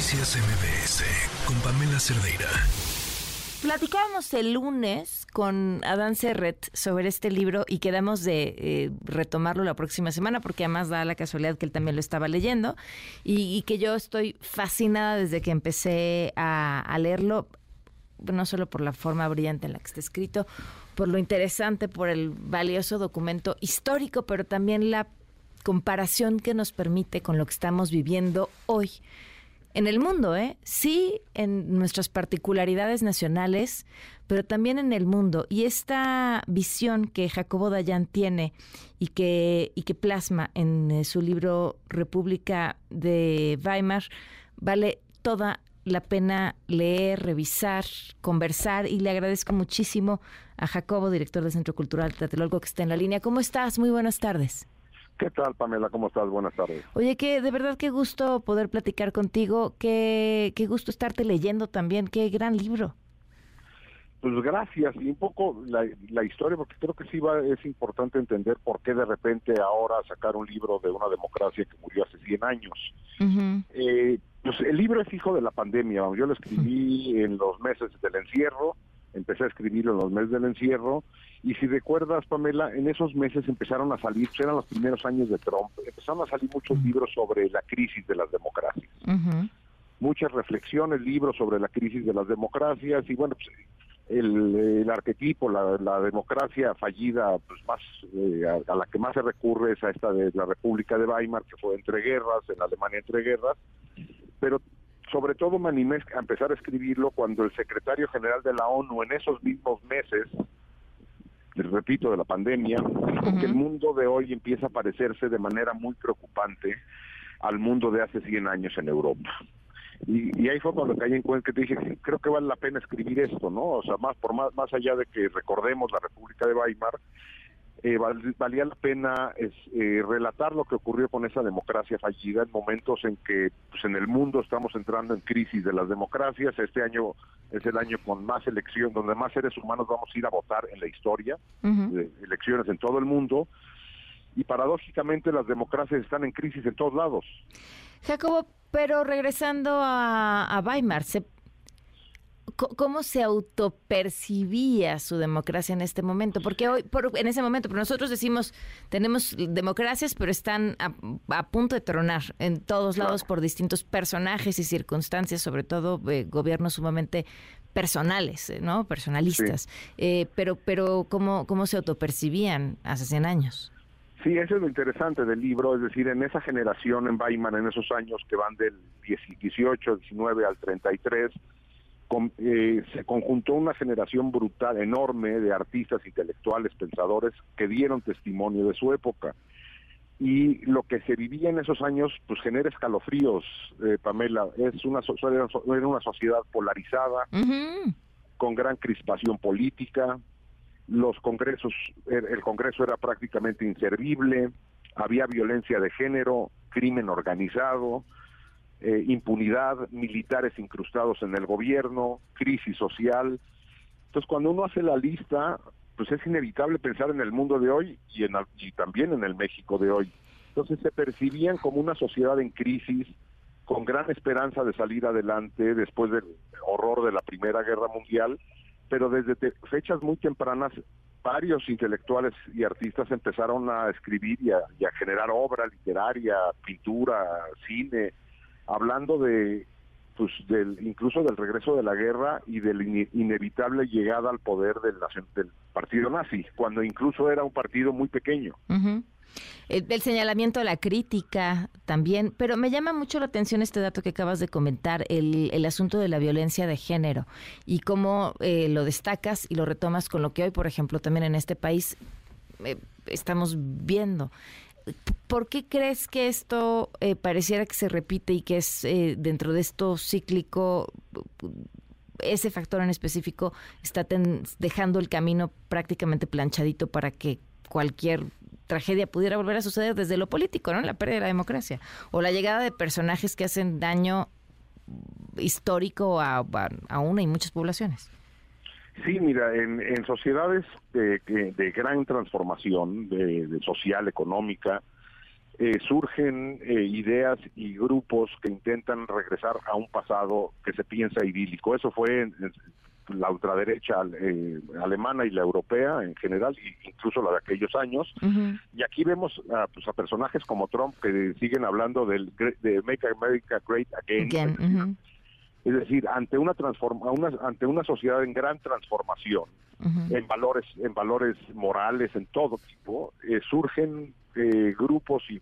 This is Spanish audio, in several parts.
Noticias MBS con Pamela Cerdeira. Platicábamos el lunes con Adán Serret sobre este libro y quedamos de eh, retomarlo la próxima semana porque además da la casualidad que él también lo estaba leyendo y, que yo estoy fascinada desde que empecé a, a, leerlo, no solo por la forma brillante en la que está escrito, por lo interesante, por el valioso documento histórico, pero también la comparación que nos permite con lo que estamos viviendo hoy en el mundo, ¿eh? Sí, en nuestras particularidades nacionales, pero también en el mundo. Y esta visión que Jacobo Dayan tiene y que, y que plasma en eh, su libro República de Weimar, vale toda la pena leer, revisar, conversar y le agradezco muchísimo a Jacobo, director del Centro Cultural Tlatelolco, que está en la línea. ¿Cómo estás? Muy buenas tardes. ¿Qué tal, Pamela? ¿Cómo estás? Buenas tardes. Oye, que de verdad qué gusto poder platicar contigo, qué, qué gusto estarte leyendo también, qué gran libro. Pues gracias, y un poco la, la historia, porque creo que sí va, es importante entender por qué de repente ahora sacar un libro de una democracia que murió hace 100 años. eh, pues el libro es hijo de la pandemia, yo lo escribí en los meses del encierro, empecé a escribirlo en los meses del encierro, y si recuerdas, Pamela, en esos meses empezaron a salir, pues, eran los primeros años de Trump, empezaron a salir muchos libros sobre la crisis de las democracias. Muchas reflexiones, libros sobre la crisis de las democracias, y bueno, pues, el, arquetipo, la, democracia fallida, pues más eh, a, la que más se recurre es a esta de la República de Weimar, que fue entre guerras, en Alemania entre guerras, pero sobre todo me animé a empezar a escribirlo cuando el secretario general de la ONU en esos mismos meses repito, de la pandemia, que el mundo de hoy empieza a parecerse de manera muy preocupante al mundo de hace 100 años en Europa. Y, ahí fue cuando caí en cuenta que te dije, creo que vale la pena escribir esto, ¿no? O sea, más por más, más allá de que recordemos la República de Weimar, eh, valía la pena es, eh, relatar lo que ocurrió con esa democracia fallida en momentos en que pues, en el mundo estamos entrando en crisis de las democracias. Este año es el año con más elección, donde más seres humanos vamos a ir a votar en la historia, de elecciones en todo el mundo. Y paradójicamente las democracias están en crisis en todos lados. Jacobo, pero regresando a, a Weimar, ¿se ¿Cómo se autopercibía su democracia en este momento? Porque hoy, en ese momento, pero nosotros decimos, tenemos democracias, pero están a, punto de tronar en todos lados por distintos personajes y circunstancias, sobre todo eh, gobiernos sumamente personales, eh, ¿no? Personalistas. Eh, pero, pero ¿cómo, ¿cómo se autopercibían hace 100 años? Sí, eso es lo interesante del libro, es decir, en esa generación en Weimar, en esos años que van del 18, 19 al 33, eh, se conjuntó una generación brutal, enorme, de artistas, intelectuales, pensadores que dieron testimonio de su época. Y lo que se vivía en esos años, pues genera escalofríos, eh, Pamela. Es una, era una sociedad polarizada, con gran crispación política. Los congresos, el Congreso era prácticamente inservible, había violencia de género, crimen organizado, eh, impunidad, militares incrustados en el gobierno, crisis social. Entonces, cuando uno hace la lista, pues es inevitable pensar en el mundo de hoy y, en, y también en el México de hoy. Entonces se percibían como una sociedad en crisis, con gran esperanza de salir adelante después del horror de la Primera Guerra Mundial, pero desde fechas muy tempranas varios intelectuales y artistas empezaron a escribir y a generar obra literaria, pintura, cine, hablando de pues del incluso del regreso de la guerra y de la inevitable llegada al poder del, del, partido nazi, cuando incluso era un partido muy pequeño. el, señalamiento de la crítica también, pero me llama mucho la atención este dato que acabas de comentar, el, el asunto de la violencia de género y cómo eh, lo destacas y lo retomas con lo que hoy, por ejemplo, también en este país eh, estamos viendo. ¿Por qué crees que esto eh, pareciera que se repite y que es eh, dentro de esto cíclico, ese factor en específico está dejando el camino prácticamente planchadito para que cualquier tragedia pudiera volver a suceder desde lo político, ¿no? La pérdida de la democracia o la llegada de personajes que hacen daño histórico a una y muchas poblaciones. Sí, mira, en, sociedades de, de, gran transformación de, social, económica, eh, surgen eh, ideas y grupos que intentan regresar a un pasado que se piensa idílico. Eso fue la ultraderecha eh, alemana y la europea en general, incluso la de aquellos años. Y aquí vemos a, pues, a personajes como Trump que siguen hablando del de Make America Great Again. Es decir, ante una, transforma, una ante una sociedad en gran transformación, en valores en valores morales, en todo tipo, surgen eh, grupos y,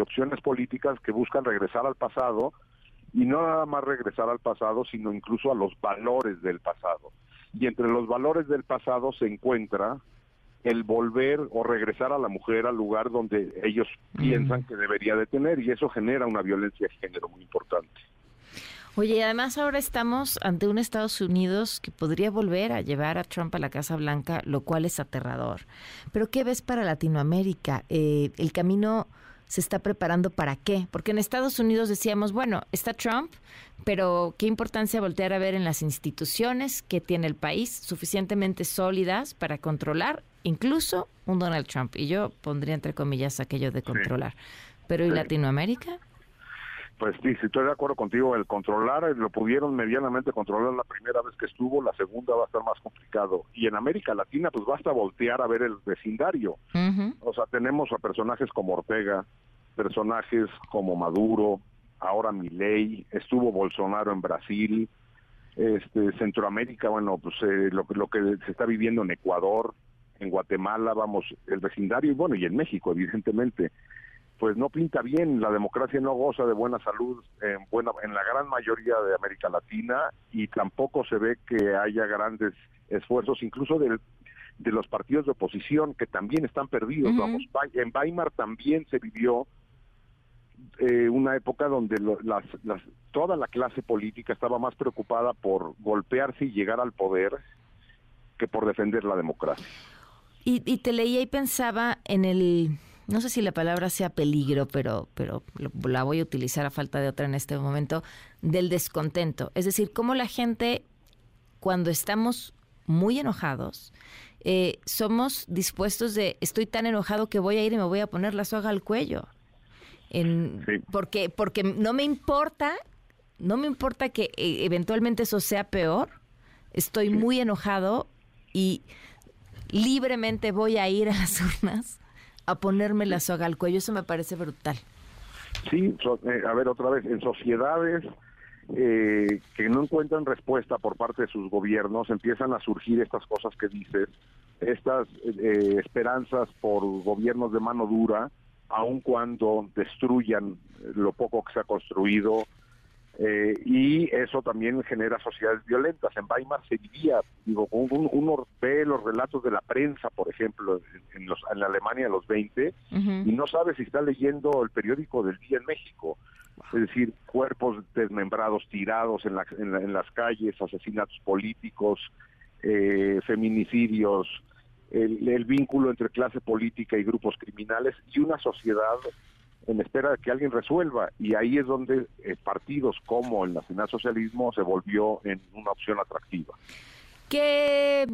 opciones políticas que buscan regresar al pasado y no nada más regresar al pasado, sino incluso a los valores del pasado. Y entre los valores del pasado se encuentra el volver o regresar a la mujer al lugar donde ellos piensan que debería de tener y eso genera una violencia de género muy importante. Oye, y además ahora estamos ante un Estados Unidos que podría volver a llevar a Trump a la Casa Blanca, lo cual es aterrador. Pero ¿qué ves para Latinoamérica? Eh, el camino se está preparando para qué? Porque en Estados Unidos decíamos, bueno, está Trump, pero qué importancia voltear a ver en las instituciones que tiene el país suficientemente sólidas para controlar incluso un Donald Trump. Y yo pondría entre comillas aquello de controlar. Pero ¿y Latinoamérica? Pues sí, si estoy de acuerdo contigo, el controlar, eh, lo pudieron medianamente controlar la primera vez que estuvo, la segunda va a estar más complicado. Y en América Latina, pues basta voltear a ver el vecindario. O sea, tenemos a personajes como Ortega, personajes como Maduro, ahora Milei, estuvo Bolsonaro en Brasil, este Centroamérica, bueno, pues eh, lo, lo que se está viviendo en Ecuador, en Guatemala, vamos, el vecindario, y bueno, y en México, evidentemente pues no pinta bien, la democracia no goza de buena salud en, buena, en la gran mayoría de América Latina y tampoco se ve que haya grandes esfuerzos, incluso de los partidos de oposición que también están perdidos. Vamos, en Weimar también se vivió eh, una época donde las, toda la clase política estaba más preocupada por golpearse y llegar al poder que por defender la democracia. y te leía y pensaba en el no sé si la palabra sea peligro, pero, pero la voy a utilizar a falta de otra en este momento, del descontento. Es decir, cómo la gente, cuando estamos muy enojados, eh, somos dispuestos de, estoy tan enojado que voy a ir y me voy a poner la soga al cuello. En, porque, porque no me importa, no me importa que eh, eventualmente eso sea peor. Estoy muy enojado y libremente voy a ir a las urnas a ponerme la soga al cuello. Eso me parece brutal. Sí, eh, a ver otra vez, en sociedades eh, que no encuentran respuesta por parte de sus gobiernos, empiezan a surgir estas cosas que dices, estas eh, esperanzas por gobiernos de mano dura, aun cuando destruyan lo poco que se ha construido, eh, y eso también genera sociedades violentas. En Weimar se vivía, digo, uno, ve los relatos de la prensa, por ejemplo, en, los, en la Alemania de los 20, y no sabe si está leyendo el periódico del día en México. Es decir, cuerpos desmembrados, tirados en, en, las calles, asesinatos políticos, eh, feminicidios, el, el vínculo entre clase política y grupos criminales y una sociedad en espera de que alguien resuelva. Y ahí es donde eh, partidos como el nacionalsocialismo se volvió en una opción atractiva. Que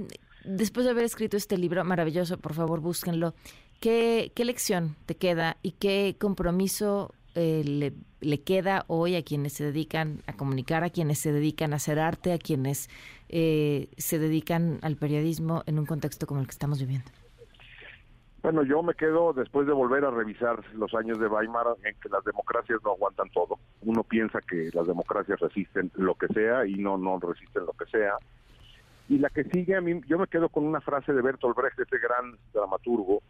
después de haber escrito este libro maravilloso, por favor búsquenlo, ¿qué, qué lección te queda y qué compromiso eh, le, le, queda hoy a quienes se dedican a comunicar, a quienes se dedican a hacer arte, a quienes eh, se dedican al periodismo en un contexto como el que estamos viviendo? Bueno, yo me quedo después de volver a revisar los años de Weimar en que las democracias no aguantan todo. Uno piensa que las democracias resisten lo que sea y no no resisten lo que sea. Y la que sigue a mí, yo me quedo con una frase de Bertolt Brecht, este gran dramaturgo,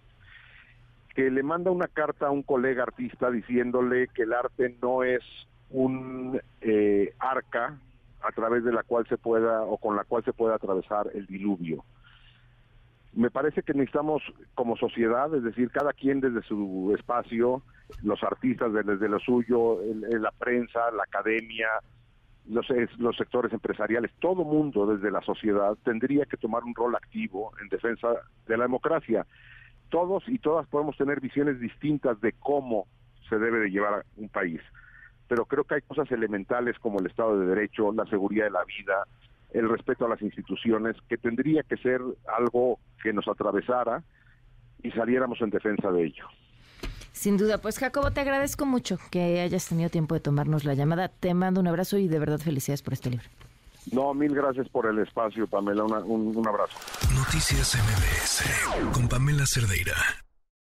que le manda una carta a un colega artista diciéndole que el arte no es un eh, arca a través de la cual se pueda o con la cual se pueda atravesar el diluvio me parece que necesitamos como sociedad, es decir, cada quien desde su espacio, los artistas desde lo suyo, la prensa, la academia, los, los sectores empresariales, todo mundo desde la sociedad tendría que tomar un rol activo en defensa de la democracia. Todos y todas podemos tener visiones distintas de cómo se debe de llevar un país, pero creo que hay cosas elementales como el Estado de Derecho, la seguridad de la vida, el respeto a las instituciones, que tendría que ser algo que nos atravesara y saliéramos en defensa de ello. Sin duda, pues Jacobo, te agradezco mucho que hayas tenido tiempo de tomarnos la llamada. Te mando un abrazo y de verdad felicidades por este libro. No, mil gracias por el espacio, Pamela. un, un abrazo. Noticias MBS con Pamela Cerdeira.